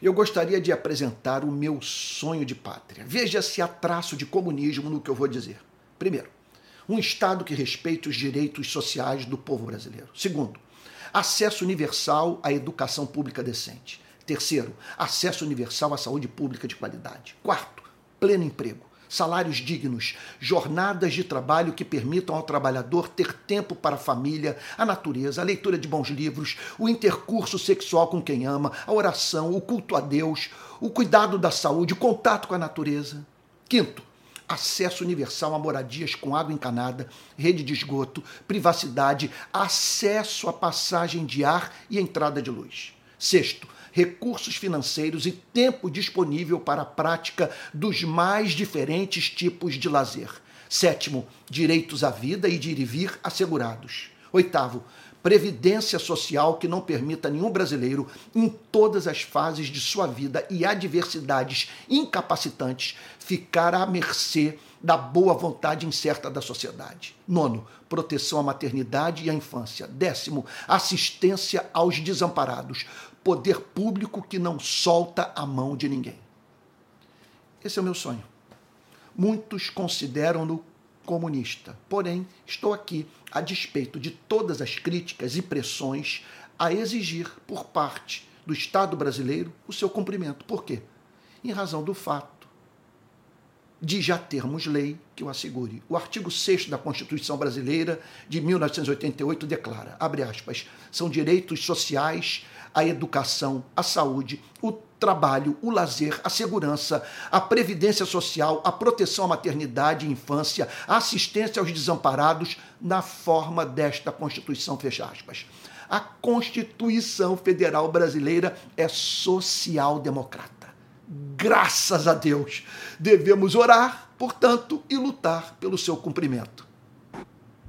eu gostaria de apresentar o meu sonho de pátria. Veja se há traço de comunismo no que eu vou dizer. Primeiro, um Estado que respeite os direitos sociais do povo brasileiro. Segundo, acesso universal à educação pública decente. Terceiro, acesso universal à saúde pública de qualidade. Quarto, pleno emprego salários dignos, jornadas de trabalho que permitam ao trabalhador ter tempo para a família, a natureza, a leitura de bons livros, o intercurso sexual com quem ama, a oração, o culto a Deus, o cuidado da saúde, o contato com a natureza. Quinto, acesso universal a moradias com água encanada, rede de esgoto, privacidade, acesso à passagem de ar e entrada de luz. Sexto, recursos financeiros e tempo disponível para a prática dos mais diferentes tipos de lazer. Sétimo, direitos à vida e de ir e vir assegurados. Oitavo, previdência social que não permita nenhum brasileiro, em todas as fases de sua vida e adversidades incapacitantes, ficar à mercê da boa vontade incerta da sociedade. Nono, proteção à maternidade e à infância. Décimo, assistência aos desamparados poder público que não solta a mão de ninguém. Esse é o meu sonho. Muitos consideram-no comunista, porém, estou aqui a despeito de todas as críticas e pressões a exigir por parte do Estado brasileiro o seu cumprimento. Por quê? Em razão do fato de já termos lei que o assegure. O artigo 6 da Constituição Brasileira de 1988 declara, abre aspas, são direitos sociais a educação, a saúde, o trabalho, o lazer, a segurança, a previdência social, a proteção à maternidade e infância, a assistência aos desamparados na forma desta Constituição, fecha aspas. A Constituição Federal Brasileira é social-democrata. Graças a Deus. Devemos orar, portanto, e lutar pelo seu cumprimento.